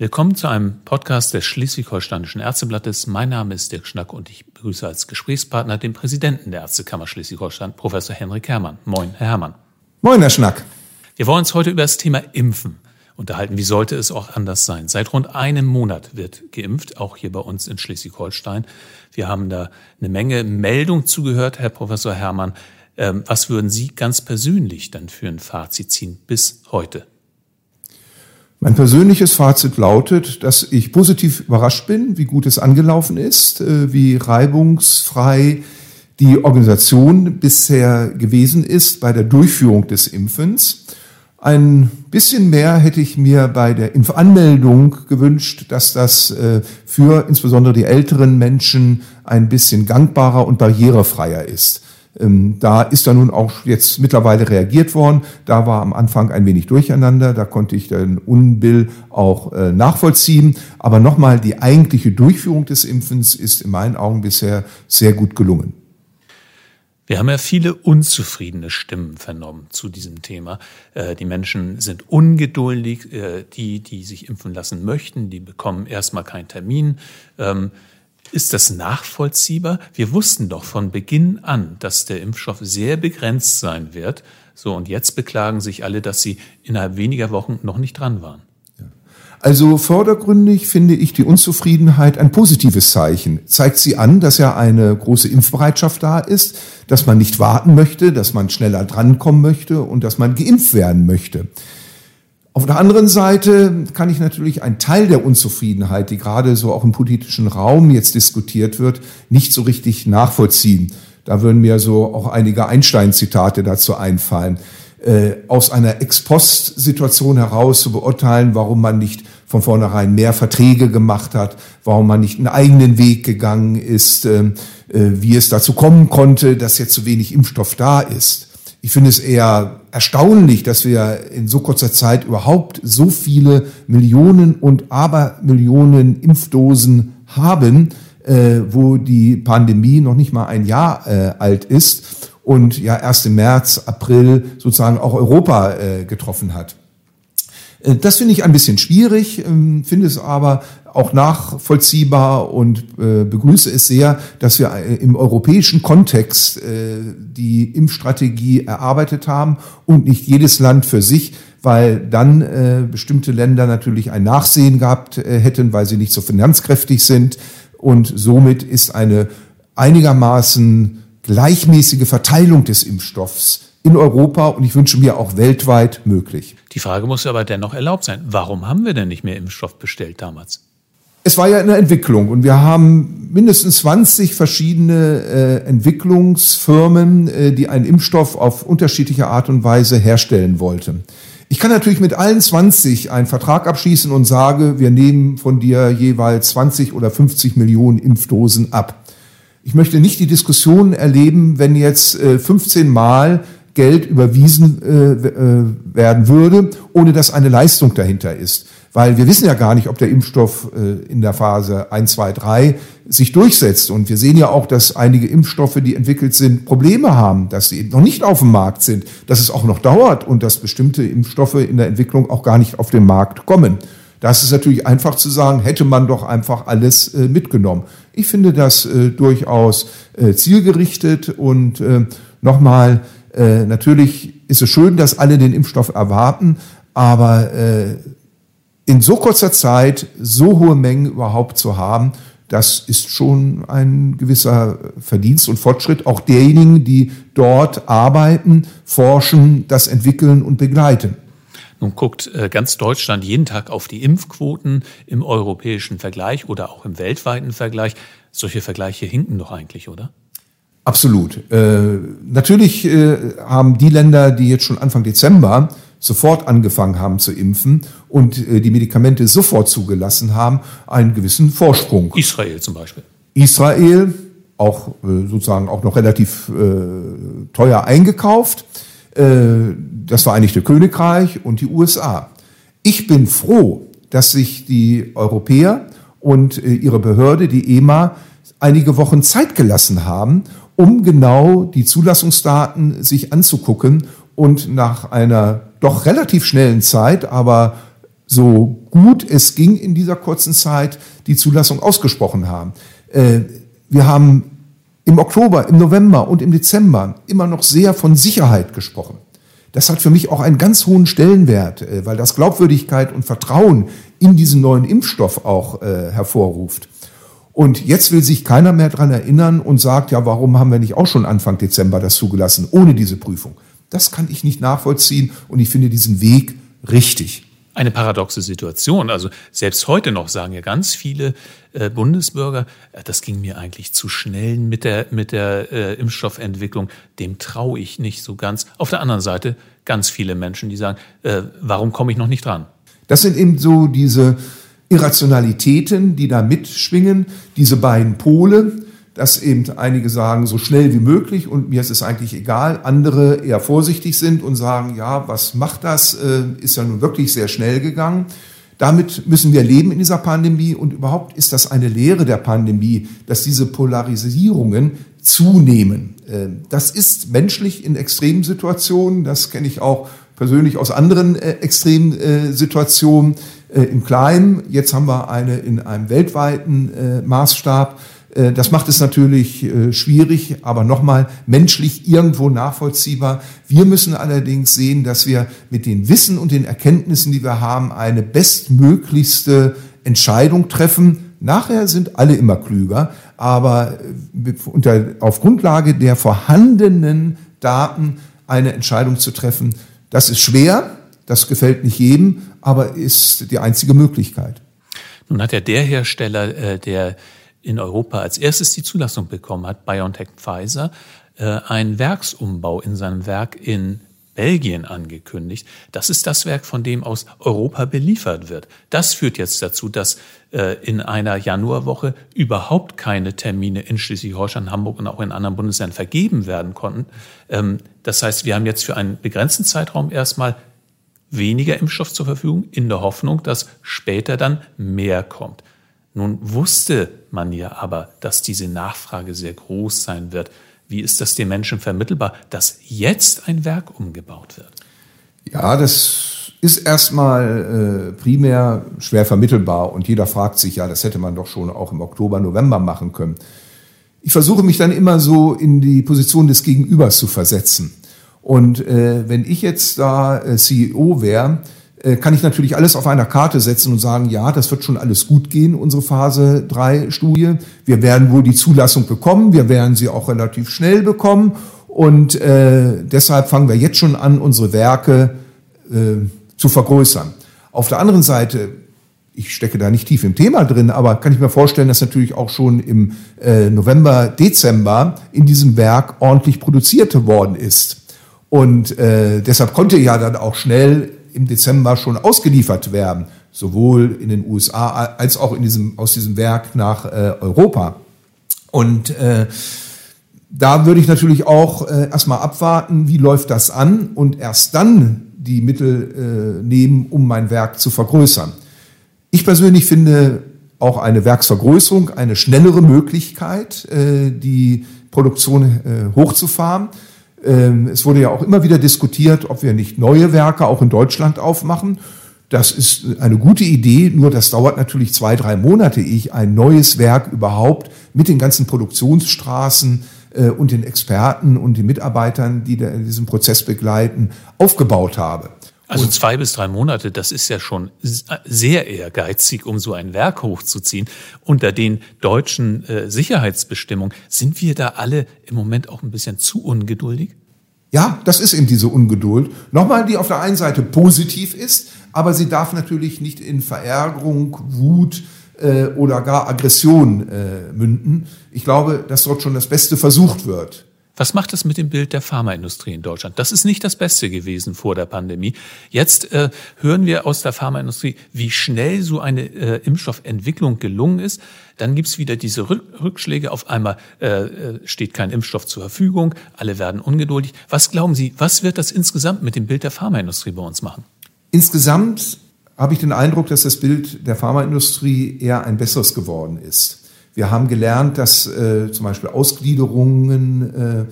Willkommen zu einem Podcast des Schleswig-Holsteinischen Ärzteblattes. Mein Name ist Dirk Schnack und ich begrüße als Gesprächspartner den Präsidenten der Ärztekammer Schleswig-Holstein, Professor Henrik Herrmann. Moin, Herr Herrmann. Moin, Herr Schnack. Wir wollen uns heute über das Thema Impfen unterhalten. Wie sollte es auch anders sein? Seit rund einem Monat wird geimpft, auch hier bei uns in Schleswig-Holstein. Wir haben da eine Menge Meldung zugehört, Herr Professor Herrmann. Ähm, was würden Sie ganz persönlich dann für ein Fazit ziehen bis heute? Mein persönliches Fazit lautet, dass ich positiv überrascht bin, wie gut es angelaufen ist, äh, wie reibungsfrei die Organisation bisher gewesen ist bei der Durchführung des Impfens. Ein bisschen mehr hätte ich mir bei der Impfanmeldung gewünscht, dass das äh, für insbesondere die älteren Menschen ein bisschen gangbarer und barrierefreier ist. Ähm, da ist da nun auch jetzt mittlerweile reagiert worden. Da war am Anfang ein wenig Durcheinander. Da konnte ich den Unbill auch äh, nachvollziehen. Aber nochmal, die eigentliche Durchführung des Impfens ist in meinen Augen bisher sehr gut gelungen. Wir haben ja viele unzufriedene Stimmen vernommen zu diesem Thema. Äh, die Menschen sind ungeduldig. Äh, die, die sich impfen lassen möchten, die bekommen erstmal keinen Termin. Ist das nachvollziehbar? Wir wussten doch von Beginn an, dass der Impfstoff sehr begrenzt sein wird. So, und jetzt beklagen sich alle, dass sie innerhalb weniger Wochen noch nicht dran waren. Also vordergründig finde ich die Unzufriedenheit ein positives Zeichen. Zeigt sie an, dass ja eine große Impfbereitschaft da ist, dass man nicht warten möchte, dass man schneller drankommen möchte und dass man geimpft werden möchte. Auf der anderen Seite kann ich natürlich einen Teil der Unzufriedenheit, die gerade so auch im politischen Raum jetzt diskutiert wird, nicht so richtig nachvollziehen. Da würden mir so auch einige Einstein-Zitate dazu einfallen. Äh, aus einer Ex-Post-Situation heraus zu beurteilen, warum man nicht von vornherein mehr Verträge gemacht hat, warum man nicht einen eigenen Weg gegangen ist, äh, äh wie es dazu kommen konnte, dass jetzt zu wenig Impfstoff da ist. Ich finde es eher erstaunlich, dass wir in so kurzer Zeit überhaupt so viele Millionen und Abermillionen Impfdosen haben, äh, wo die Pandemie noch nicht mal ein Jahr äh, alt ist und ja erst im März, April sozusagen auch Europa äh, getroffen hat. Äh, das finde ich ein bisschen schwierig, ähm, finde es aber auch nachvollziehbar und äh, begrüße es sehr, dass wir äh, im europäischen Kontext die Impfstrategie erarbeitet haben und nicht jedes Land für sich, weil dann bestimmte Länder natürlich ein Nachsehen gehabt hätten, weil sie nicht so finanzkräftig sind. Und somit ist eine einigermaßen gleichmäßige Verteilung des Impfstoffs in Europa und ich wünsche mir auch weltweit möglich. Die Frage muss aber dennoch erlaubt sein. Warum haben wir denn nicht mehr Impfstoff bestellt damals? Es war ja eine Entwicklung und wir haben mindestens 20 verschiedene äh, Entwicklungsfirmen, äh, die einen Impfstoff auf unterschiedliche Art und Weise herstellen wollten. Ich kann natürlich mit allen 20 einen Vertrag abschließen und sage, wir nehmen von dir jeweils 20 oder 50 Millionen Impfdosen ab. Ich möchte nicht die Diskussion erleben, wenn jetzt äh, 15 Mal Geld überwiesen äh, äh, werden würde, ohne dass eine Leistung dahinter ist. Weil wir wissen ja gar nicht, ob der Impfstoff äh, in der Phase 1, 2, 3 sich durchsetzt. Und wir sehen ja auch, dass einige Impfstoffe, die entwickelt sind, Probleme haben, dass sie noch nicht auf dem Markt sind, dass es auch noch dauert und dass bestimmte Impfstoffe in der Entwicklung auch gar nicht auf den Markt kommen. Da ist natürlich einfach zu sagen, hätte man doch einfach alles äh, mitgenommen. Ich finde das äh, durchaus zielgerichtet und nochmal, natürlich ist es schön, dass alle den Impfstoff erwarten, aber äh, in so kurzer Zeit so hohe Mengen überhaupt zu haben, das ist schon ein gewisser Verdienst und Fortschritt auch derjenigen, die dort arbeiten, forschen, das entwickeln und begleiten. Nun guckt äh, ganz Deutschland jeden Tag auf die Impfquoten im europäischen Vergleich oder auch im weltweiten Vergleich. Solche Vergleiche hinken doch eigentlich, oder? Absolut. Äh, natürlich äh, haben die Länder, die jetzt schon Anfang Dezember sofort angefangen haben zu impfen und äh, die Medikamente sofort zugelassen haben, einen gewissen Vorsprung. Israel zum Beispiel. Israel, auch äh, sozusagen auch noch relativ äh, teuer eingekauft. Äh, das Vereinigte Königreich und die USA. Ich bin froh, dass sich die Europäer und äh, ihre Behörde, die EMA, einige Wochen Zeit gelassen haben, um genau die Zulassungsdaten sich anzugucken und nach einer doch relativ schnellen Zeit, aber so gut es ging in dieser kurzen Zeit die Zulassung ausgesprochen haben. Äh, wir haben im Oktober, im November und im Dezember immer noch sehr von Sicherheit gesprochen. Das hat für mich auch einen ganz hohen Stellenwert, äh, weil das Glaubwürdigkeit und Vertrauen in diesen neuen Impfstoff auch äh, hervorruft. Und jetzt will sich keiner mehr dran erinnern und sagt, ja, warum haben wir nicht auch schon Anfang Dezember das zugelassen, ohne diese Prüfung? Das kann ich nicht nachvollziehen und ich finde diesen Weg richtig eine paradoxe Situation. Also selbst heute noch sagen ja ganz viele äh, Bundesbürger, äh, das ging mir eigentlich zu schnell mit der, mit der äh, Impfstoffentwicklung, dem traue ich nicht so ganz. Auf der anderen Seite ganz viele Menschen, die sagen, äh, warum komme ich noch nicht dran? Das sind eben so diese Irrationalitäten, die da mitschwingen, diese beiden Pole dass eben einige sagen, so schnell wie möglich und mir ist es eigentlich egal. Andere eher vorsichtig sind und sagen, ja, was macht das? Äh, ist ja nun wirklich sehr schnell gegangen. Damit müssen wir leben in dieser Pandemie und überhaupt ist das eine Lehre der Pandemie, dass diese Polarisierungen zunehmen. Äh, das ist menschlich in extremen Situationen, das kenne ich auch persönlich aus anderen äh, extremen Situationen im Kleinen. Jetzt haben wir eine in einem weltweiten Maßstab. Äh, das macht es natürlich äh, schwierig, aber nochmal menschlich irgendwo nachvollziehbar. Wir müssen allerdings sehen, dass wir mit den Wissen und den Erkenntnissen, die wir haben, eine bestmöglichste Entscheidung treffen. Nachher sind alle immer klüger, aber äh, auf Grundlage der vorhandenen Daten eine Entscheidung zu treffen, das ist schwer, das gefällt nicht jedem, aber ist die einzige Möglichkeit. Nun hat ja der Hersteller, der in Europa als erstes die Zulassung bekommen hat, BioNTech Pfizer, äh, einen Werksumbau in seinem Werk in Belgien angekündigt. Das ist das Werk, von dem aus Europa beliefert wird. Das führt jetzt dazu, dass äh, in einer Januarwoche überhaupt keine Termine in Schleswig-Holstein, Hamburg und auch in anderen Bundesländern vergeben werden konnten. Ähm, das heißt, wir haben jetzt für einen begrenzten Zeitraum erstmal weniger Impfstoff zur Verfügung, in der Hoffnung, dass später dann mehr kommt. Nun wusste man ja aber, dass diese Nachfrage sehr groß sein wird. Wie ist das den Menschen vermittelbar, dass jetzt ein Werk umgebaut wird? Ja, das ist erstmal äh, primär schwer vermittelbar und jeder fragt sich, ja, das hätte man doch schon auch im Oktober, November machen können. Ich versuche mich dann immer so in die Position des Gegenübers zu versetzen. Und äh, wenn ich jetzt da äh, CEO wäre, kann ich natürlich alles auf einer Karte setzen und sagen, ja, das wird schon alles gut gehen, unsere Phase 3 Studie. Wir werden wohl die Zulassung bekommen, wir werden sie auch relativ schnell bekommen und äh, deshalb fangen wir jetzt schon an, unsere Werke äh, zu vergrößern. Auf der anderen Seite, ich stecke da nicht tief im Thema drin, aber kann ich mir vorstellen, dass natürlich auch schon im äh, November, Dezember in diesem Werk ordentlich produziert worden ist. Und äh, deshalb konnte ja dann auch schnell im Dezember schon ausgeliefert werden, sowohl in den USA als auch in diesem, aus diesem Werk nach äh, Europa. Und äh, da würde ich natürlich auch äh, erstmal abwarten, wie läuft das an und erst dann die Mittel äh, nehmen, um mein Werk zu vergrößern. Ich persönlich finde auch eine Werksvergrößerung eine schnellere Möglichkeit, äh, die Produktion äh, hochzufahren. Ähm, es wurde ja auch immer wieder diskutiert, ob wir nicht neue Werke auch in Deutschland aufmachen. Das ist eine gute Idee, nur das dauert natürlich zwei, drei Monate, ich ein neues Werk überhaupt mit den ganzen Produktionsstraßen äh, und den Experten und den Mitarbeitern, die diesen Prozess begleiten, aufgebaut habe. Also und zwei bis drei Monate, das ist ja schon sehr ehrgeizig, um so ein Werk hochzuziehen. Unter den deutschen äh, Sicherheitsbestimmungen sind wir da alle im Moment auch ein bisschen zu ungeduldig? Ja, das ist eben diese Ungeduld. Nochmal, die auf der einen Seite positiv ist, aber sie darf natürlich nicht in Verärgerung, Wut äh, oder gar Aggression äh, münden. Ich glaube, dass dort schon das Beste versucht wird. Was macht das mit dem Bild der Pharmaindustrie in Deutschland? Das ist nicht das Beste gewesen vor der Pandemie. Jetzt äh, hören wir aus der Pharmaindustrie, wie schnell so eine äh, Impfstoffentwicklung gelungen ist. Dann gibt's wieder diese Rückschläge. Auf einmal äh, äh, steht kein Impfstoff zur Verfügung. Alle werden ungeduldig. Was glauben Sie, was wird das insgesamt mit dem Bild der Pharmaindustrie bei uns machen? Insgesamt habe ich den Eindruck, dass das Bild der Pharmaindustrie eher ein besseres geworden ist. Wir haben gelernt, dass äh, zum Beispiel Ausgliederungen äh,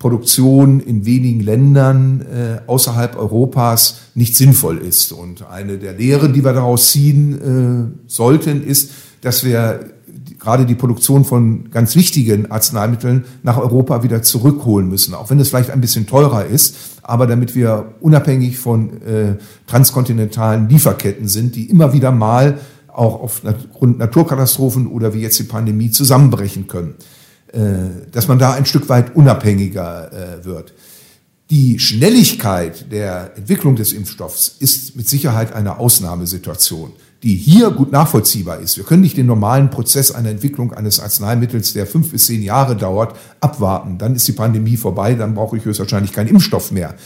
Produktion in wenigen Ländern äh, außerhalb Europas nicht sinnvoll ist. Und eine der Lehren, die wir daraus ziehen äh, sollten, ist, dass wir gerade die Produktion von ganz wichtigen Arzneimitteln nach Europa wieder zurückholen müssen, auch wenn es vielleicht ein bisschen teurer ist, aber damit wir unabhängig von äh, transkontinentalen Lieferketten sind, die immer wieder mal auch aufgrund Naturkatastrophen oder wie jetzt die Pandemie zusammenbrechen können. Äh, dass man da ein Stück weit unabhängiger äh, wird. Die Schnelligkeit der Entwicklung des Impfstoffs ist mit Sicherheit eine Ausnahmesituation, die hier gut nachvollziehbar ist. Wir können nicht den normalen Prozess einer Entwicklung eines Arzneimittels, der fünf bis zehn Jahre dauert, abwarten. Dann ist die Pandemie vorbei, dann brauche ich höchstwahrscheinlich keinen Impfstoff mehr.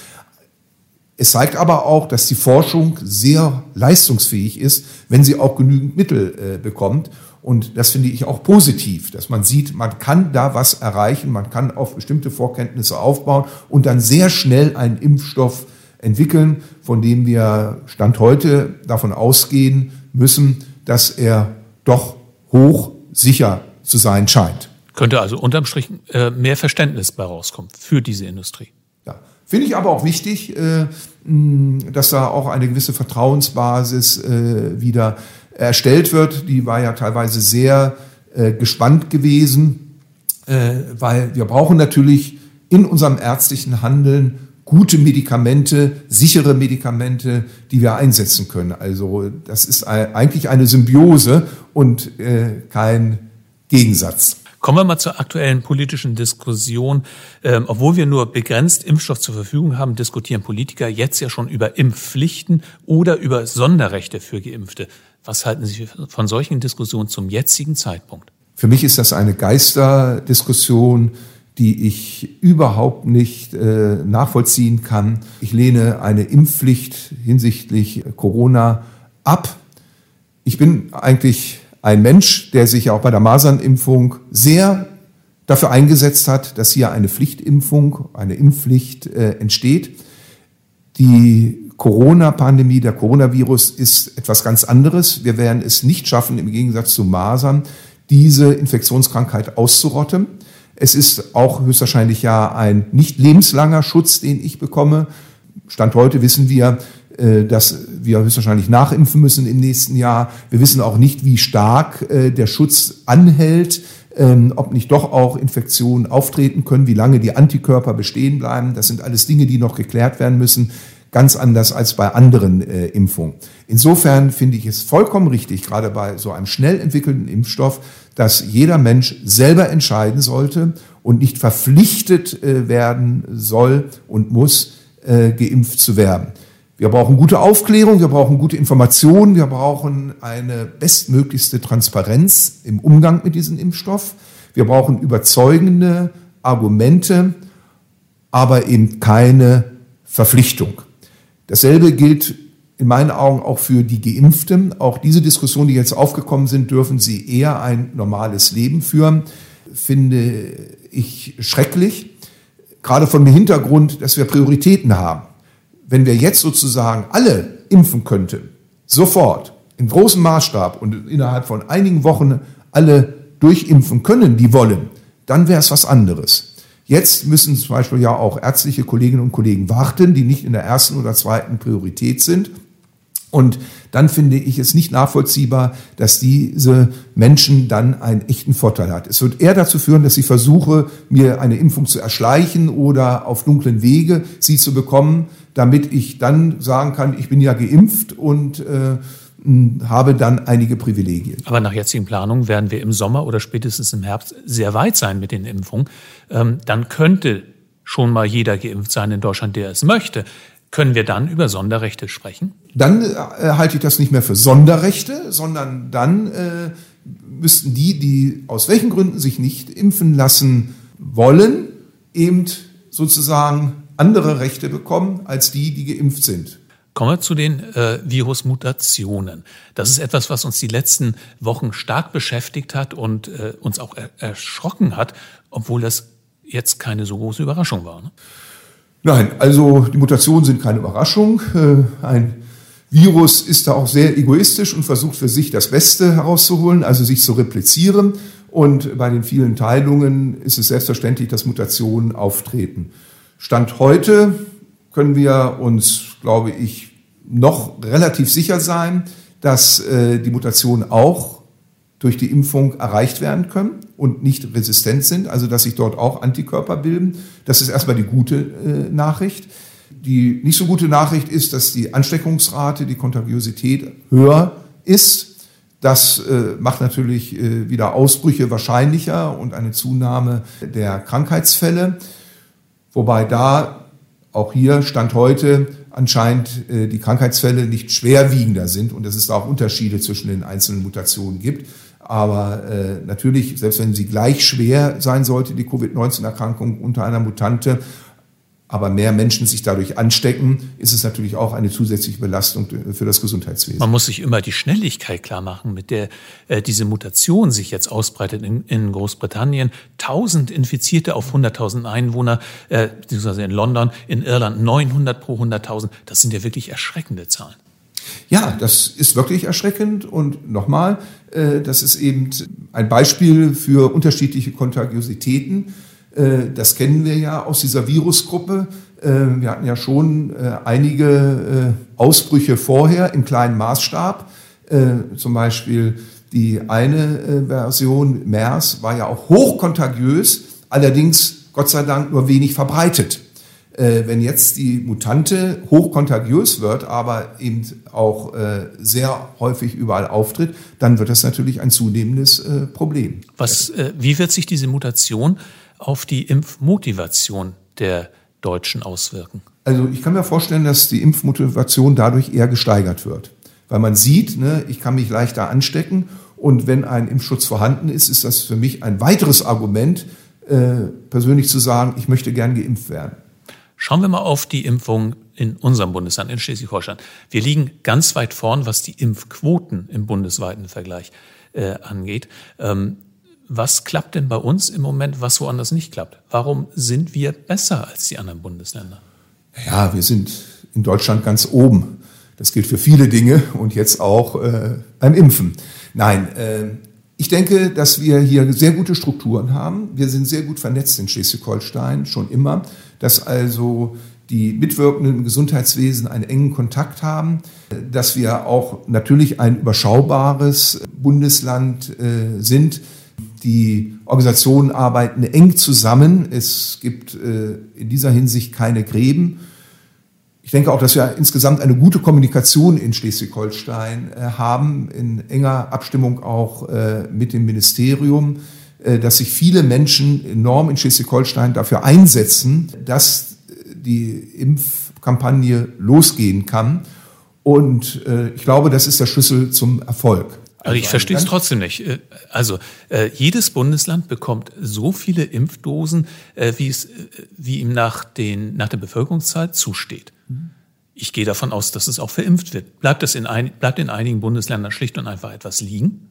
Es zeigt aber auch, dass die Forschung sehr leistungsfähig ist, wenn sie auch genügend Mittel äh, bekommt. Und das finde ich auch positiv, dass man sieht, man kann da was erreichen, man kann auf bestimmte Vorkenntnisse aufbauen und dann sehr schnell einen Impfstoff entwickeln, von dem wir Stand heute davon ausgehen müssen, dass er doch hoch sicher zu sein scheint. Könnte also unterm Strich äh, mehr Verständnis bei rauskommen für diese Industrie. Finde ich aber auch wichtig, äh, dass da auch eine gewisse Vertrauensbasis äh, wieder erstellt wird, die war ja teilweise sehr äh, gespannt gewesen, weil wir brauchen natürlich in unserem ärztlichen Handeln gute Medikamente, sichere Medikamente, die wir einsetzen können. Also das ist eigentlich eine Symbiose und kein Gegensatz. Kommen wir mal zur aktuellen politischen Diskussion. Ähm, obwohl wir nur begrenzt Impfstoff zur Verfügung haben, diskutieren Politiker jetzt ja schon über Impfpflichten oder über Sonderrechte für Geimpfte. Was halten Sie von solchen Diskussionen zum jetzigen Zeitpunkt? Für mich ist das eine Geisterdiskussion, die ich überhaupt nicht äh, nachvollziehen kann. Ich lehne eine Impfpflicht hinsichtlich Corona ab. Ich bin eigentlich ein Mensch, der sich auch bei der Masernimpfung sehr dafür eingesetzt hat, dass hier eine Pflichtimpfung, eine Impfpflicht äh, entsteht. Die Corona-Pandemie, der Coronavirus ist etwas ganz anderes. Wir werden es nicht schaffen, im Gegensatz zu Masern, diese Infektionskrankheit auszurotten. Es ist auch höchstwahrscheinlich ja ein nicht lebenslanger Schutz, den ich bekomme. Stand heute wissen wir, dass wir höchstwahrscheinlich nachimpfen müssen im nächsten Jahr. Wir wissen auch nicht, wie stark äh, der Schutz anhält, ähm, ob nicht doch auch Infektionen auftreten können, wie lange die Antikörper bestehen bleiben. Das sind alles Dinge, die noch geklärt werden müssen. Ganz anders als bei anderen äh, Impfungen. Insofern finde ich es vollkommen richtig, gerade bei so einem schnell entwickelten Impfstoff, dass jeder Mensch selber entscheiden sollte und nicht verpflichtet werden soll und muss, geimpft zu werden. Wir brauchen gute Aufklärung, wir brauchen gute Informationen, wir brauchen eine bestmöglichste Transparenz im Umgang mit diesem Impfstoff. Wir brauchen überzeugende Argumente, aber eben keine Verpflichtung. Dasselbe gilt in meinen Augen auch für die Geimpften. Auch diese Diskussionen, die jetzt aufgekommen sind, dürfen sie eher ein normales Leben führen, finde ich schrecklich. Gerade von dem Hintergrund, dass wir Prioritäten haben wenn wir jetzt sozusagen alle impfen könnten, sofort, in großem Maßstab und innerhalb von einigen Wochen alle durchimpfen können, die wollen, dann wäre es was anderes. Jetzt müssen zum Beispiel ja auch ärztliche Kolleginnen und Kollegen warten, die nicht in der ersten oder zweiten Priorität sind. Und dann finde ich es nicht nachvollziehbar, dass diese Menschen dann einen echten Vorteil hat. Es wird eher dazu führen, dass ich versuche, mir eine Impfung zu erschleichen oder auf dunklen Wege sie zu bekommen, damit ich dann sagen kann, ich bin ja geimpft und äh, habe dann einige Privilegien. Aber nach jetzigen Planungen werden wir im Sommer oder spätestens im Herbst sehr weit sein mit den Impfungen. Ähm, dann könnte schon mal jeder geimpft sein in Deutschland, der es möchte. Können wir dann über Sonderrechte sprechen? Dann äh, halte ich das nicht mehr für Sonderrechte, sondern dann äh, müssten die, die aus welchen Gründen sich nicht impfen lassen wollen, eben sozusagen andere Rechte bekommen als die, die geimpft sind. Kommen wir zu den äh, Virusmutationen. Das ist etwas, was uns die letzten Wochen stark beschäftigt hat und äh, uns auch er erschrocken hat, obwohl das jetzt keine so große Überraschung war. Ne? Nein, also die Mutationen sind keine Überraschung. Äh, ein Virus ist da auch sehr egoistisch und versucht für sich das Beste herauszuholen, also sich zu replizieren. Und bei den vielen Teilungen ist es selbstverständlich, dass Mutationen auftreten. Stand heute können wir uns, glaube ich, noch relativ sicher sein, dass äh, die Mutationen auch durch die Impfung erreicht werden können und nicht resistent sind, also dass sich dort auch Antikörper bilden. Das ist erstmal die gute äh, Nachricht. Die nicht so gute Nachricht ist, dass die Ansteckungsrate, die Kontagiosität höher ist. Das äh, macht natürlich äh, wieder Ausbrüche wahrscheinlicher und eine Zunahme der Krankheitsfälle. Wobei da auch hier Stand heute anscheinend äh, die Krankheitsfälle nicht schwerwiegender sind und dass es da auch Unterschiede zwischen den einzelnen Mutationen gibt. Aber äh, natürlich, selbst wenn sie gleich schwer sein sollte, die Covid-19-Erkrankung unter einer Mutante, aber mehr Menschen sich dadurch anstecken, ist es natürlich auch eine zusätzliche Belastung für das Gesundheitswesen. Man muss sich immer die Schnelligkeit klar machen, mit der äh, diese Mutation sich jetzt ausbreitet in, in Großbritannien. 1000 Infizierte auf 100.000 Einwohner, äh, beziehungsweise in London, in Irland 900 pro 100.000. Das sind ja wirklich erschreckende Zahlen. Ja, das ist wirklich erschreckend und nochmal, äh, das ist eben ein Beispiel für unterschiedliche Kontagiositäten das kennen wir ja aus dieser Virusgruppe. Äh, wir hatten ja schon äh, einige Ausbrüche vorher im kleinen Maßstab. Zum Beispiel die eine Version MERS war ja auch hochkontagiös, allerdings Gott sei Dank nur wenig verbreitet. Wenn jetzt die Mutante hochkontagiös wird, aber eben auch sehr häufig überall auftritt, dann wird das natürlich ein zunehmendes Problem. Was, wie wird sich diese Mutation auf die Impfmotivation der Deutschen auswirken? Also ich kann mir vorstellen, dass die Impfmotivation dadurch eher gesteigert wird. Weil man sieht, ne, ich kann mich leichter anstecken und wenn ein Impfschutz vorhanden ist, ist das für mich ein weiteres Argument, äh, persönlich zu sagen, ich möchte gern geimpft werden. Schauen wir mal auf die Impfung in unserem Bundesland, in Schleswig-Holstein. Wir liegen ganz weit vorn, was die Impfquoten im bundesweiten Vergleich äh, angeht. Ähm, was klappt denn bei uns im Moment, was woanders nicht klappt? Warum sind wir besser als die anderen Bundesländer? Ja, wir sind in Deutschland ganz oben. Das gilt für viele Dinge und jetzt auch äh, beim Impfen. Nein, äh, ich denke, dass wir hier sehr gute Strukturen haben. Wir sind sehr gut vernetzt in Schleswig-Holstein, schon immer, dass also die Mitwirkenden im Gesundheitswesen einen engen Kontakt haben, dass wir auch natürlich ein überschaubares Bundesland äh, sind, die Organisationen arbeiten eng zusammen. Es gibt äh, in dieser Hinsicht keine Gräben. Ich denke auch, dass wir insgesamt eine gute Kommunikation in Schleswig-Holstein äh, haben, in enger Abstimmung auch äh, mit dem Ministerium, dass sich viele Menschen enorm in Schleswig-Holstein dafür einsetzen, dass die Impfkampagne losgehen kann. Und ich glaube, das ist der Schlüssel zum Erfolg. Also ich verstehe es trotzdem nicht. Äh, also äh, jedes Bundesland bekommt so viele Impfdosen, äh, wie es wie ihm nach den nach der Bevölkerungszahl zusteht. Ich gehe davon aus, dass es auch verimpft wird. Bleibt es in ein, bleibt in einigen Bundesländern schlicht und einfach etwas liegen?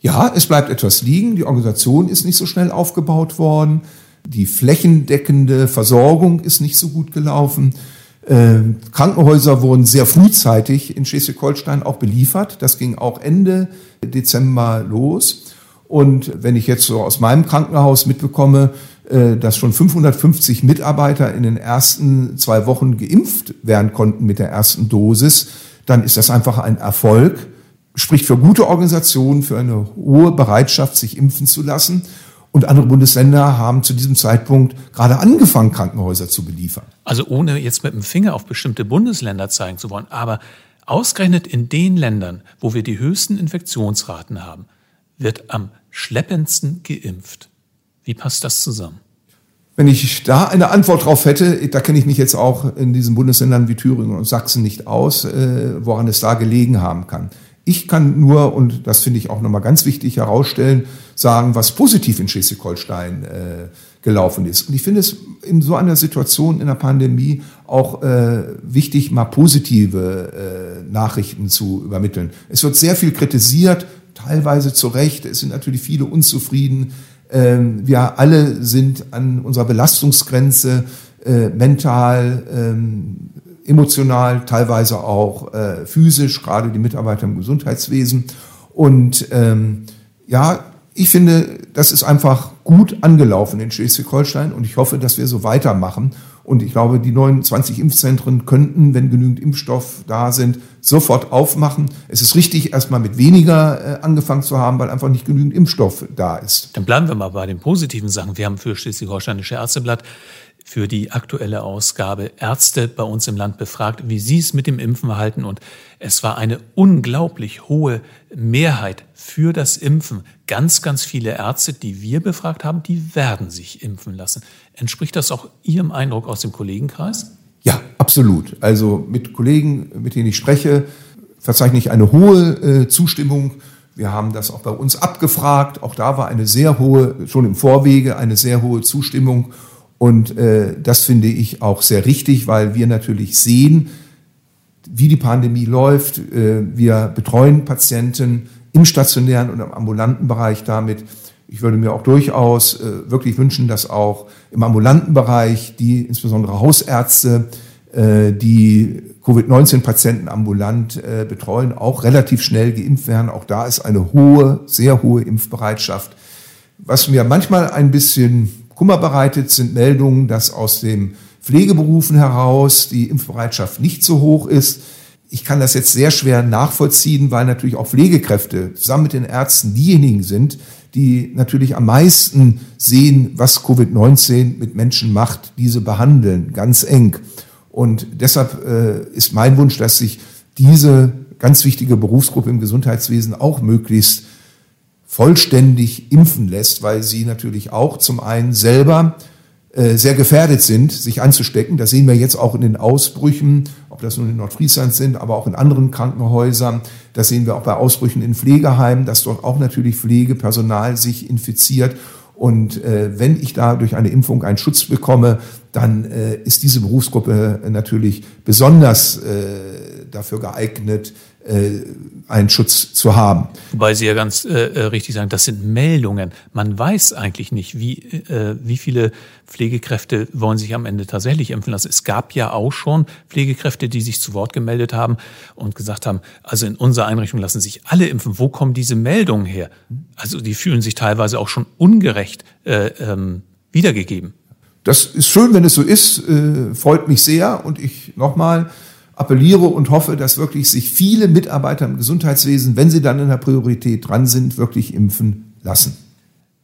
Ja, es bleibt etwas liegen. Die Organisation ist nicht so schnell aufgebaut worden. Die flächendeckende Versorgung ist nicht so gut gelaufen. Ähm, Krankenhäuser wurden sehr frühzeitig in Schleswig-Holstein auch beliefert. Das ging auch Ende Dezember los. Und wenn ich jetzt so aus meinem Krankenhaus mitbekomme, äh, dass schon 550 Mitarbeiter in den ersten zwei Wochen geimpft werden konnten mit der ersten Dosis, dann ist das einfach ein Erfolg. Spricht für gute Organisationen, für eine hohe Bereitschaft, sich impfen zu lassen. Und andere Bundesländer haben zu diesem Zeitpunkt gerade angefangen, Krankenhäuser zu beliefern. Also ohne jetzt mit dem Finger auf bestimmte Bundesländer zeigen zu wollen, aber ausgerechnet in den Ländern, wo wir die höchsten Infektionsraten haben, wird am schleppendsten geimpft. Wie passt das zusammen? Wenn ich da eine Antwort drauf hätte, da kenne ich mich jetzt auch in diesen Bundesländern wie Thüringen und Sachsen nicht aus, äh, woran es da gelegen haben kann. Ich kann nur, und das finde ich auch nochmal ganz wichtig herausstellen, sagen, was positiv in Schleswig-Holstein äh, gelaufen ist. Und ich finde es in so einer Situation in der Pandemie auch äh, wichtig, mal positive äh, Nachrichten zu übermitteln. Es wird sehr viel kritisiert, teilweise zu Recht. Es sind natürlich viele unzufrieden. Ähm, wir alle sind an unserer Belastungsgrenze äh, mental, ähm, emotional, teilweise auch äh, physisch, gerade die Mitarbeiter im Gesundheitswesen. Und ähm, ja, Ich finde, das ist einfach gut angelaufen in Schleswig-Holstein und ich hoffe, dass wir so weitermachen. Und ich glaube, die 29 Impfzentren könnten, wenn genügend Impfstoff da sind, sofort aufmachen. Es ist richtig, erstmal mit weniger äh, angefangen zu haben, weil einfach nicht genügend Impfstoff da ist. Dann bleiben wir mal bei den positiven Sachen. Wir haben für Schleswig-Holsteinische Ärzteblatt für die aktuelle Ausgabe Ärzte bei uns im Land befragt, wie sie es mit dem Impfen halten. Und es war eine unglaublich hohe Mehrheit für das Impfen. Ganz, ganz viele Ärzte, die wir befragt haben, die werden sich impfen lassen. Entspricht das auch Ihrem Eindruck aus dem Kollegenkreis? Ja, absolut. Also mit Kollegen, mit denen ich spreche, verzeichne ich eine hohe äh, Zustimmung. Wir haben das auch bei uns abgefragt. Auch da war eine sehr hohe, schon im Vorwege, eine sehr hohe Zustimmung. Und äh, das finde ich auch sehr richtig, weil wir natürlich sehen, wie die Pandemie läuft. Äh, wir betreuen Patienten im stationären und im ambulanten Bereich damit. Ich würde mir auch durchaus äh, wirklich wünschen, dass auch im ambulanten Bereich die insbesondere Hausärzte, äh, die Covid-19-Patienten ambulant äh, betreuen, auch relativ schnell geimpft werden. Auch da ist eine hohe, sehr hohe Impfbereitschaft. Was mir manchmal ein bisschen Kummer bereitet, sind Meldungen, dass aus den Pflegeberufen heraus die Impfbereitschaft nicht so hoch ist. Ich kann das jetzt sehr schwer nachvollziehen, weil natürlich auch Pflegekräfte zusammen mit den Ärzten diejenigen sind, die natürlich am meisten sehen, was Covid-19 mit Menschen macht, diese behandeln, ganz eng. Und deshalb äh, ist mein Wunsch, dass sich diese ganz wichtige Berufsgruppe im Gesundheitswesen auch möglichst vollständig impfen lässt, weil sie natürlich auch zum einen selber äh, sehr gefährdet sind, sich anzustecken. Das sehen wir jetzt auch in den Ausbrüchen, ob das nun in Nordfriesland sind, aber auch in anderen Krankenhäusern. Das sehen wir auch bei Ausbrüchen in Pflegeheimen, dass dort auch natürlich Pflegepersonal sich infiziert. Und äh, wenn ich da durch eine Impfung einen Schutz bekomme, dann äh, ist diese Berufsgruppe natürlich besonders äh, dafür geeignet, einen Schutz zu haben. Wobei Sie ja ganz äh, äh, richtig sagen, das sind Meldungen. Man weiß eigentlich nicht, wie, äh, wie viele Pflegekräfte wollen sich am Ende tatsächlich impfen lassen. Es gab ja auch schon Pflegekräfte, die sich zu Wort gemeldet haben und gesagt haben, also in unserer Einrichtung lassen sich alle impfen. Wo kommen diese Meldungen her? Also die fühlen sich teilweise auch schon ungerecht äh, ähm, wiedergegeben. Das ist schön, wenn es so ist, äh, freut mich sehr und ich nochmal, appelliere und hoffe, dass wirklich sich viele Mitarbeiter im Gesundheitswesen, wenn sie dann in der Priorität dran sind, wirklich impfen lassen.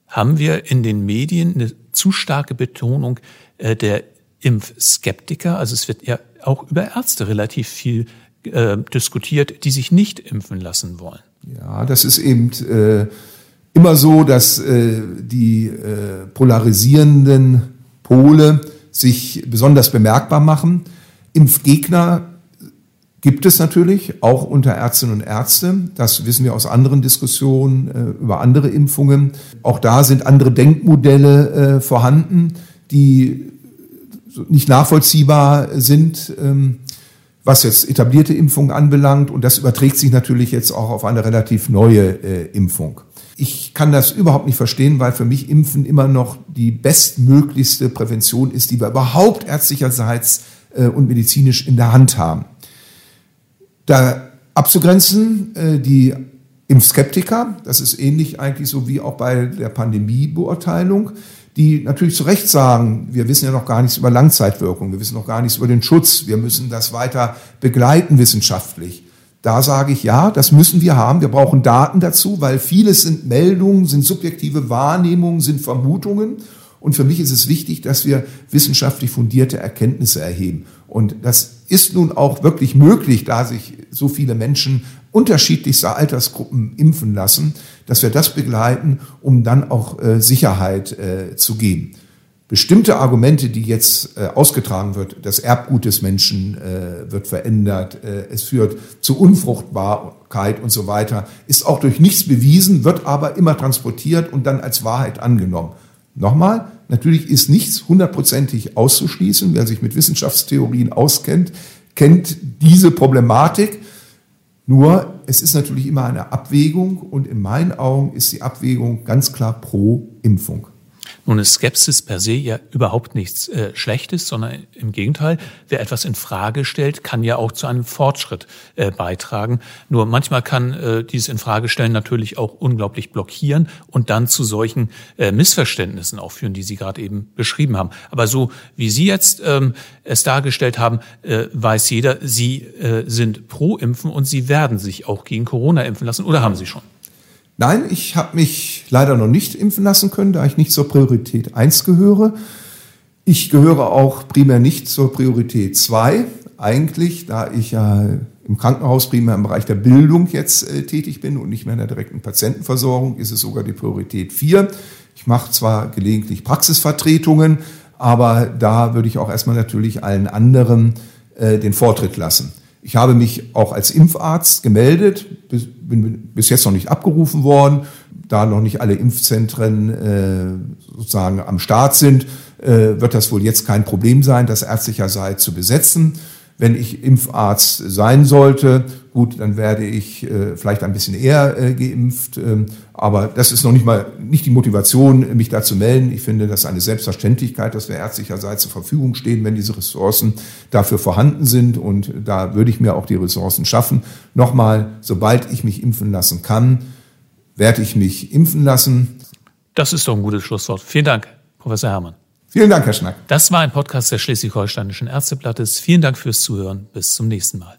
Haben wir in den Medien eine zu starke Betonung äh, der Impfskeptiker? Also es wird ja auch über Ärzte relativ viel äh, diskutiert, die sich nicht impfen lassen wollen. Ja, das ist eben äh, immer so, dass äh, die äh, polarisierenden Pole sich besonders bemerkbar machen. Impfgegner gibt es natürlich, auch unter Ärztinnen und Ärzte. Das wissen wir aus anderen Diskussionen äh, über andere Impfungen. Auch da sind andere Denkmodelle äh, vorhanden, die nicht nachvollziehbar sind, ähm, was jetzt etablierte Impfungen anbelangt. Und das überträgt sich natürlich jetzt auch auf eine relativ neue äh, Impfung. Ich kann das überhaupt nicht verstehen, weil für mich Impfen immer noch die bestmöglichste Prävention ist, die wir überhaupt ärztlicherseits äh, und medizinisch in der Hand haben. Da abzugrenzen, äh, die Impfskeptiker, das ist ähnlich eigentlich so wie auch bei der Pandemiebeurteilung, die natürlich zu Recht sagen, wir wissen ja noch gar nichts über Langzeitwirkung, wir wissen noch gar nichts über den Schutz, wir müssen das weiter begleiten wissenschaftlich. Da sage ich ja, das müssen wir haben. Wir brauchen Daten dazu, weil vieles sind Meldungen, sind subjektive Wahrnehmungen, sind Vermutungen. Und für mich ist es wichtig, dass wir wissenschaftlich fundierte Erkenntnisse erheben. Und das ist nun auch wirklich möglich, da sich so viele Menschen unterschiedlichster Altersgruppen impfen lassen, dass wir das begleiten, um dann auch äh, Sicherheit äh, zu geben. Bestimmte Argumente, die jetzt äh, ausgetragen wird, das Erbgut des Menschen äh, wird verändert, äh, es führt zu Unfruchtbarkeit und so weiter, ist auch durch nichts bewiesen, wird aber immer transportiert und dann als Wahrheit angenommen. Nochmal, natürlich ist nichts hundertprozentig auszuschließen. Wer sich mit Wissenschaftstheorien auskennt, kennt diese Problematik. Nur, es ist natürlich immer eine Abwägung und in meinen Augen ist die Abwägung ganz klar pro Impfung. Nun ist Skepsis per se ja überhaupt nichts äh, Schlechtes, sondern im Gegenteil, wer etwas in Frage stellt, kann ja auch zu einem Fortschritt äh, beitragen. Nur manchmal kann äh, dieses Infragestellen natürlich auch unglaublich blockieren und dann zu solchen äh, Missverständnissen auch führen, die Sie gerade eben beschrieben haben. Aber so wie Sie jetzt ähm, es dargestellt haben, äh, weiß jeder, Sie äh, sind pro Impfen und Sie werden sich auch gegen Corona impfen lassen oder haben Sie schon? Nein, ich habe mich leider noch nicht impfen lassen können, da ich nicht zur Priorität 1 gehöre. Ich gehöre auch primär nicht zur Priorität 2. Eigentlich, da ich ja im Krankenhaus primär im Bereich der Bildung jetzt äh, tätig bin und nicht mehr in der direkten Patientenversorgung, ist es sogar die Priorität 4. Ich mache zwar gelegentlich Praxisvertretungen, aber da würde ich auch erstmal natürlich allen anderen äh, den Vortritt lassen. Ich habe mich auch als Impfarzt gemeldet, bin bis jetzt noch nicht abgerufen worden, da noch nicht alle Impfzentren äh, sozusagen am Start sind, äh, wird das wohl jetzt kein Problem sein, das ärztlicherseits zu besetzen. Wenn ich Impfarzt sein sollte, gut, dann werde ich äh, vielleicht ein bisschen eher äh, geimpft. Ähm, aber das ist noch nicht mal nicht die Motivation, mich da zu melden. Ich finde das eine Selbstverständlichkeit, dass wir ärztlicherseits zur Verfügung stehen, wenn diese Ressourcen dafür vorhanden sind. Und da würde ich mir auch die Ressourcen schaffen. Nochmal, sobald ich mich impfen lassen kann, werde ich mich impfen lassen. Das ist doch ein gutes Schlusswort. Vielen Dank, Professor Herrmann. Vielen Dank, Herr Schnack. Das war ein Podcast des Schleswig-Holsteinischen Ärzteblattes. Vielen Dank fürs Zuhören. Bis zum nächsten Mal.